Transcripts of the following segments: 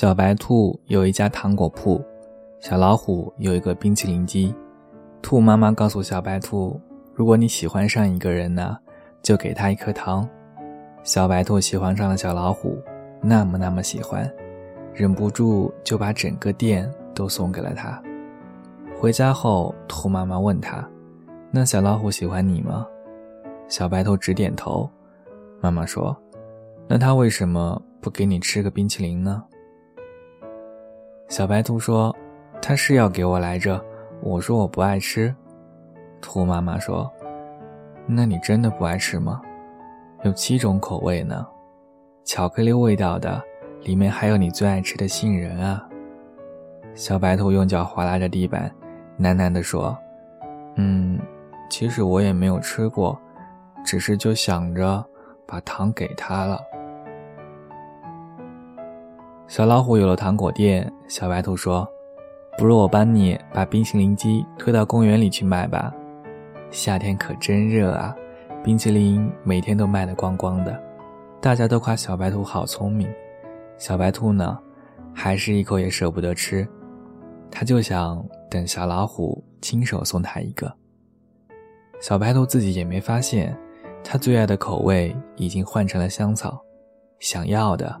小白兔有一家糖果铺，小老虎有一个冰淇淋机。兔妈妈告诉小白兔：“如果你喜欢上一个人呢，就给他一颗糖。”小白兔喜欢上了小老虎，那么那么喜欢，忍不住就把整个店都送给了他。回家后，兔妈妈问他：“那小老虎喜欢你吗？”小白兔直点头。妈妈说：“那他为什么不给你吃个冰淇淋呢？”小白兔说：“他是要给我来着，我说我不爱吃。”兔妈妈说：“那你真的不爱吃吗？有七种口味呢，巧克力味道的，里面还有你最爱吃的杏仁啊。”小白兔用脚划拉着地板，喃喃地说：“嗯，其实我也没有吃过，只是就想着把糖给他了。”小老虎有了糖果店，小白兔说：“不如我帮你把冰淇淋机推到公园里去卖吧。夏天可真热啊，冰淇淋每天都卖得光光的，大家都夸小白兔好聪明。小白兔呢，还是一口也舍不得吃，他就想等小老虎亲手送他一个。小白兔自己也没发现，他最爱的口味已经换成了香草，想要的。”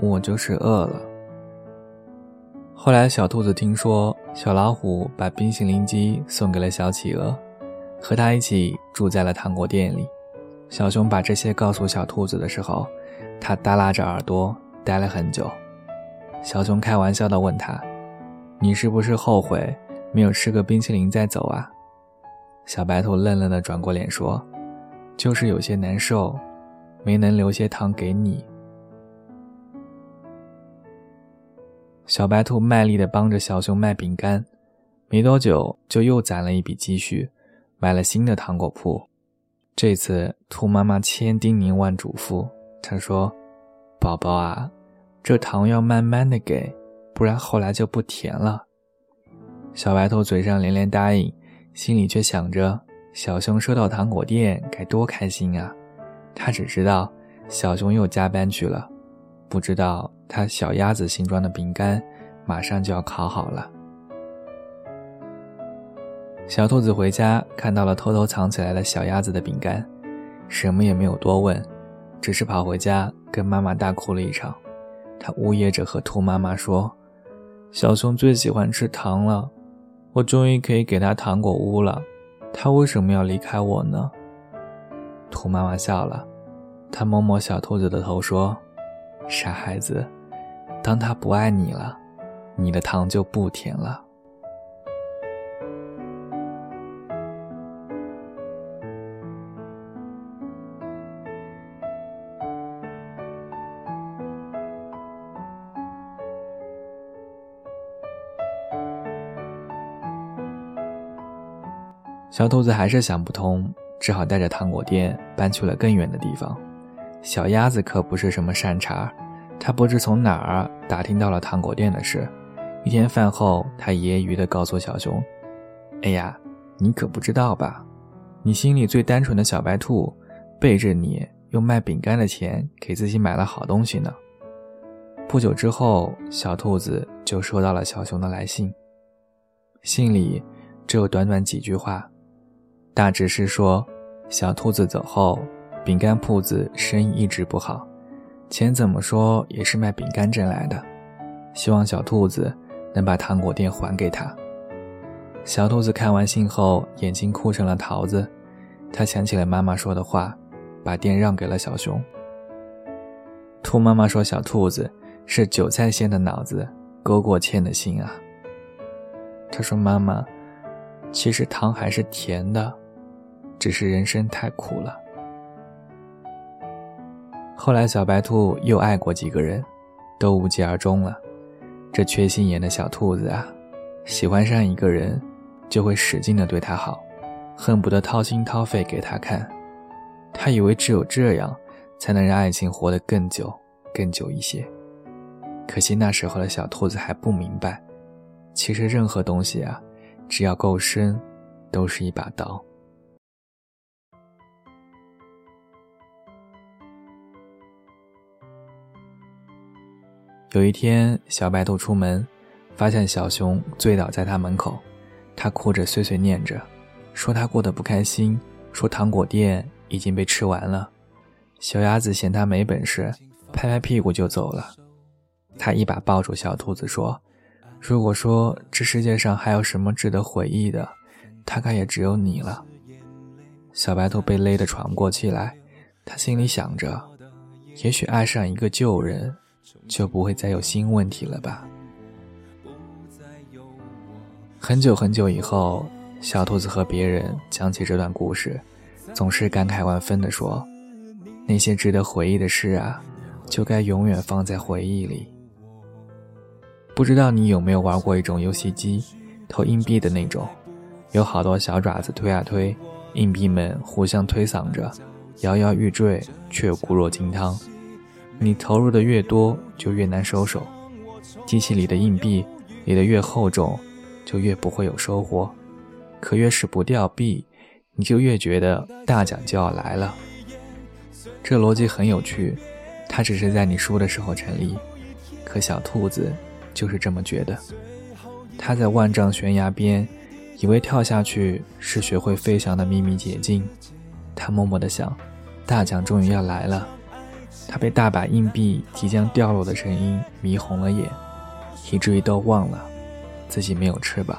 我就是饿了。后来，小兔子听说小老虎把冰淇淋机送给了小企鹅，和他一起住在了糖果店里。小熊把这些告诉小兔子的时候，它耷拉着耳朵呆了很久。小熊开玩笑地问他：“你是不是后悔没有吃个冰淇淋再走啊？”小白兔愣愣地转过脸说：“就是有些难受，没能留些糖给你。”小白兔卖力地帮着小熊卖饼干，没多久就又攒了一笔积蓄，买了新的糖果铺。这次兔妈妈千叮咛万嘱咐，她说：“宝宝啊，这糖要慢慢的给，不然后来就不甜了。”小白兔嘴上连连答应，心里却想着小熊收到糖果店该多开心啊！他只知道小熊又加班去了。不知道他小鸭子形状的饼干马上就要烤好了。小兔子回家看到了偷偷藏起来的小鸭子的饼干，什么也没有多问，只是跑回家跟妈妈大哭了一场。他呜咽着和兔妈妈说：“小熊最喜欢吃糖了，我终于可以给他糖果屋了，他为什么要离开我呢？”兔妈妈笑了，她摸摸小兔子的头说。傻孩子，当他不爱你了，你的糖就不甜了。小兔子还是想不通，只好带着糖果店搬去了更远的地方。小鸭子可不是什么善茬，他不知从哪儿打听到了糖果店的事。一天饭后，他揶揄地告诉小熊：“哎呀，你可不知道吧？你心里最单纯的小白兔，背着你用卖饼干的钱给自己买了好东西呢。”不久之后，小兔子就收到了小熊的来信。信里只有短短几句话，大致是说小兔子走后。饼干铺子生意一直不好，钱怎么说也是卖饼干挣来的。希望小兔子能把糖果店还给他。小兔子看完信后，眼睛哭成了桃子。他想起了妈妈说的话，把店让给了小熊。兔妈妈说：“小兔子是韭菜馅的脑子，勾过芡的心啊。”他说：“妈妈，其实糖还是甜的，只是人生太苦了。”后来，小白兔又爱过几个人，都无疾而终了。这缺心眼的小兔子啊，喜欢上一个人，就会使劲的对他好，恨不得掏心掏肺给他看。他以为只有这样，才能让爱情活得更久、更久一些。可惜那时候的小兔子还不明白，其实任何东西啊，只要够深，都是一把刀。有一天，小白兔出门，发现小熊醉倒在他门口，他哭着碎碎念着，说他过得不开心，说糖果店已经被吃完了。小鸭子嫌他没本事，拍拍屁股就走了。他一把抱住小兔子说：“如果说这世界上还有什么值得回忆的，大概也只有你了。”小白兔被勒得喘不过气来，他心里想着：也许爱上一个旧人。就不会再有新问题了吧？很久很久以后，小兔子和别人讲起这段故事，总是感慨万分地说：“那些值得回忆的事啊，就该永远放在回忆里。”不知道你有没有玩过一种游戏机，投硬币的那种，有好多小爪子推啊推，硬币们互相推搡着，摇摇欲坠，却固若金汤。你投入的越多，就越难收手。机器里的硬币里的越厚重，就越不会有收获。可越是不掉币，你就越觉得大奖就要来了。这逻辑很有趣，它只是在你输的时候成立。可小兔子就是这么觉得。它在万丈悬崖边，以为跳下去是学会飞翔的秘密捷径。它默默地想，大奖终于要来了。他被大把硬币即将掉落的声音迷红了眼，以至于都忘了自己没有翅膀。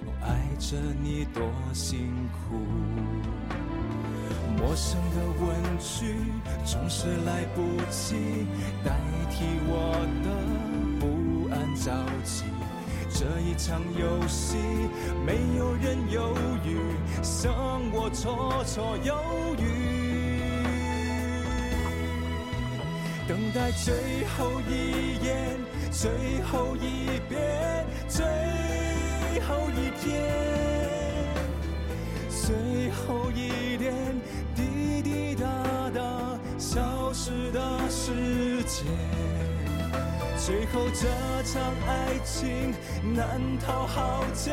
束，又爱着你多辛苦。陌生的问句总是来不及代替我的不安着急。这一场游戏，没有人犹豫，剩我绰绰有余。等待最后一眼，最后一遍，最。最后一天，最后一点滴滴答答消失的时间，最后这场爱情难逃浩劫，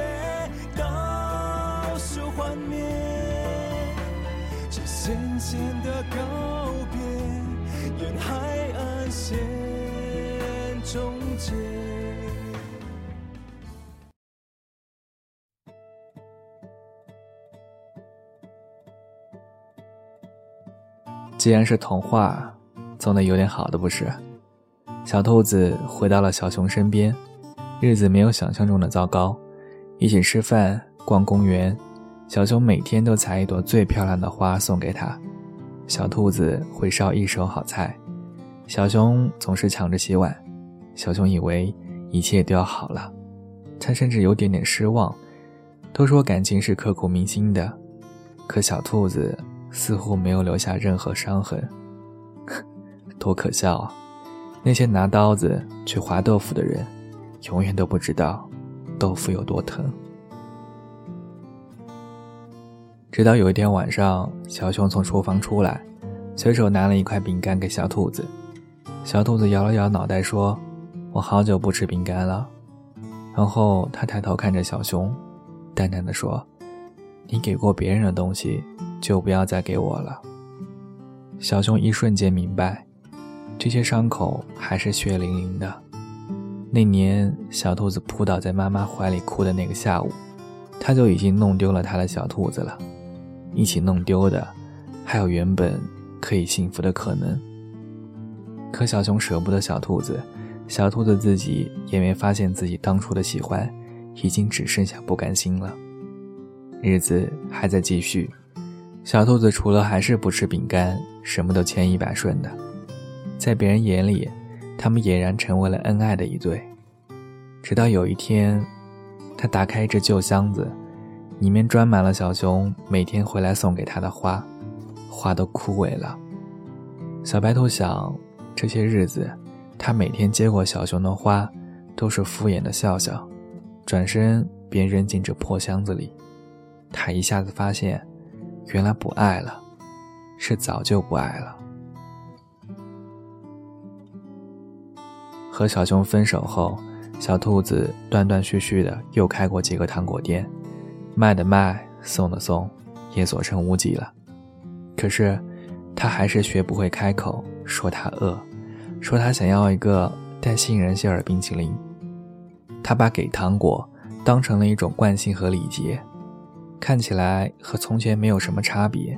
倒数幻灭，这渐渐的告别，沿海岸线终结。既然是童话，总得有点好的，不是？小兔子回到了小熊身边，日子没有想象中的糟糕。一起吃饭、逛公园，小熊每天都采一朵最漂亮的花送给他。小兔子会烧一手好菜，小熊总是抢着洗碗。小熊以为一切都要好了，他甚至有点点失望。都说感情是刻骨铭心的，可小兔子。似乎没有留下任何伤痕，多可笑啊！那些拿刀子去划豆腐的人，永远都不知道豆腐有多疼。直到有一天晚上，小熊从厨房出来，随手拿了一块饼干给小兔子。小兔子摇了摇脑袋说：“我好久不吃饼干了。”然后他抬头看着小熊，淡淡的说：“你给过别人的东西，就不要再给我了。”小熊一瞬间明白，这些伤口还是血淋淋的。那年，小兔子扑倒在妈妈怀里哭的那个下午，他就已经弄丢了他的小兔子了。一起弄丢的，还有原本可以幸福的可能。可小熊舍不得小兔子，小兔子自己也没发现自己当初的喜欢，已经只剩下不甘心了。日子还在继续，小兔子除了还是不吃饼干，什么都千依百顺的，在别人眼里。他们俨然成为了恩爱的一对，直到有一天，他打开一只旧箱子，里面装满了小熊每天回来送给他的花，花都枯萎了。小白兔想，这些日子，他每天接过小熊的花，都是敷衍的笑笑，转身便扔进这破箱子里。他一下子发现，原来不爱了，是早就不爱了。和小熊分手后，小兔子断断续续的又开过几个糖果店，卖的卖，送的送，也所剩无几了。可是，他还是学不会开口说他饿，说他想要一个带杏仁馅儿的冰淇淋。他把给糖果当成了一种惯性和礼节，看起来和从前没有什么差别。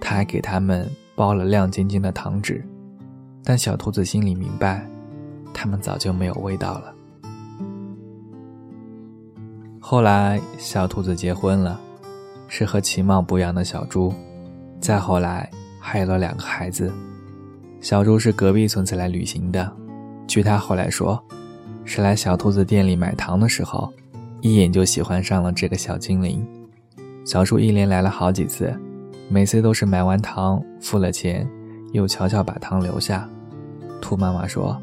他还给他们包了亮晶晶的糖纸，但小兔子心里明白。他们早就没有味道了。后来，小兔子结婚了，是和其貌不扬的小猪。再后来，还有了两个孩子。小猪是隔壁村子来旅行的，据他后来说，是来小兔子店里买糖的时候，一眼就喜欢上了这个小精灵。小猪一连来了好几次，每次都是买完糖付了钱，又悄悄把糖留下。兔妈妈说。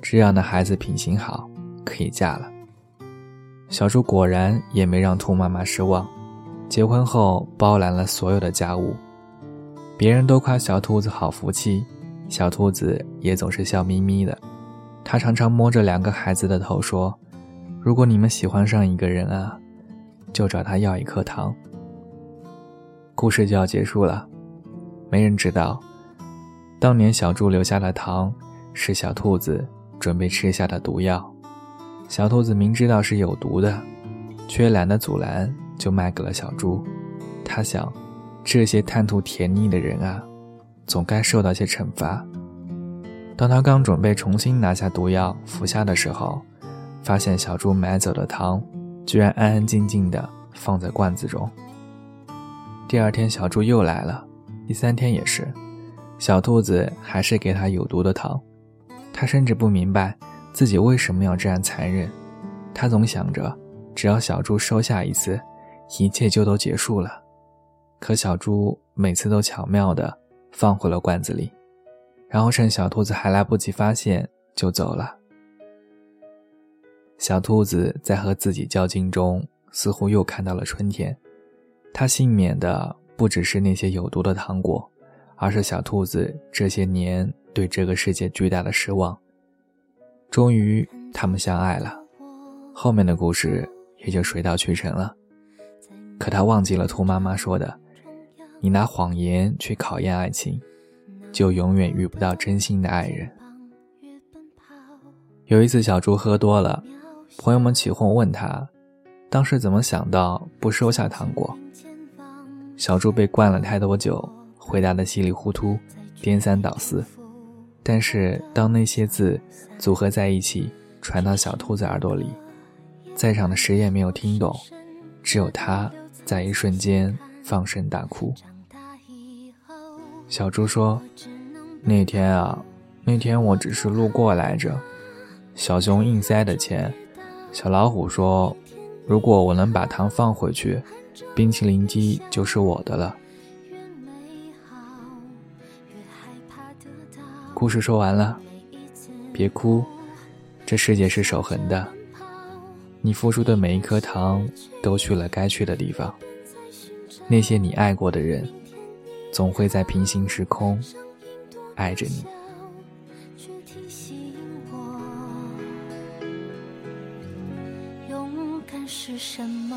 这样的孩子品行好，可以嫁了。小猪果然也没让兔妈妈失望，结婚后包揽了所有的家务。别人都夸小兔子好福气，小兔子也总是笑眯眯的。他常常摸着两个孩子的头说：“如果你们喜欢上一个人啊，就找他要一颗糖。”故事就要结束了，没人知道，当年小猪留下的糖是小兔子。准备吃下的毒药，小兔子明知道是有毒的，却懒得阻拦，就卖给了小猪。他想，这些贪图甜腻的人啊，总该受到些惩罚。当他刚准备重新拿下毒药服下的时候，发现小猪买走的糖，居然安安静静的放在罐子中。第二天，小猪又来了，第三天也是，小兔子还是给他有毒的糖。他甚至不明白自己为什么要这样残忍，他总想着，只要小猪收下一次，一切就都结束了。可小猪每次都巧妙地放回了罐子里，然后趁小兔子还来不及发现就走了。小兔子在和自己较劲中，似乎又看到了春天。他幸免的不只是那些有毒的糖果，而是小兔子这些年。对这个世界巨大的失望，终于他们相爱了，后面的故事也就水到渠成了。可他忘记了兔妈妈说的：“你拿谎言去考验爱情，就永远遇不到真心的爱人。”有一次，小猪喝多了，朋友们起哄问他，当时怎么想到不收下糖果？小猪被灌了太多酒，回答的稀里糊涂，颠三倒四。但是，当那些字组合在一起，传到小兔子耳朵里，在场的谁也没有听懂，只有他在一瞬间放声大哭。小猪说：“那天啊，那天我只是路过来着。小熊硬塞的钱，小老虎说，如果我能把糖放回去，冰淇淋机就是我的了。”故事说完了，别哭，这世界是守恒的，你付出的每一颗糖都去了该去的地方。那些你爱过的人，总会在平行时空爱着你。什么？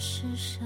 是什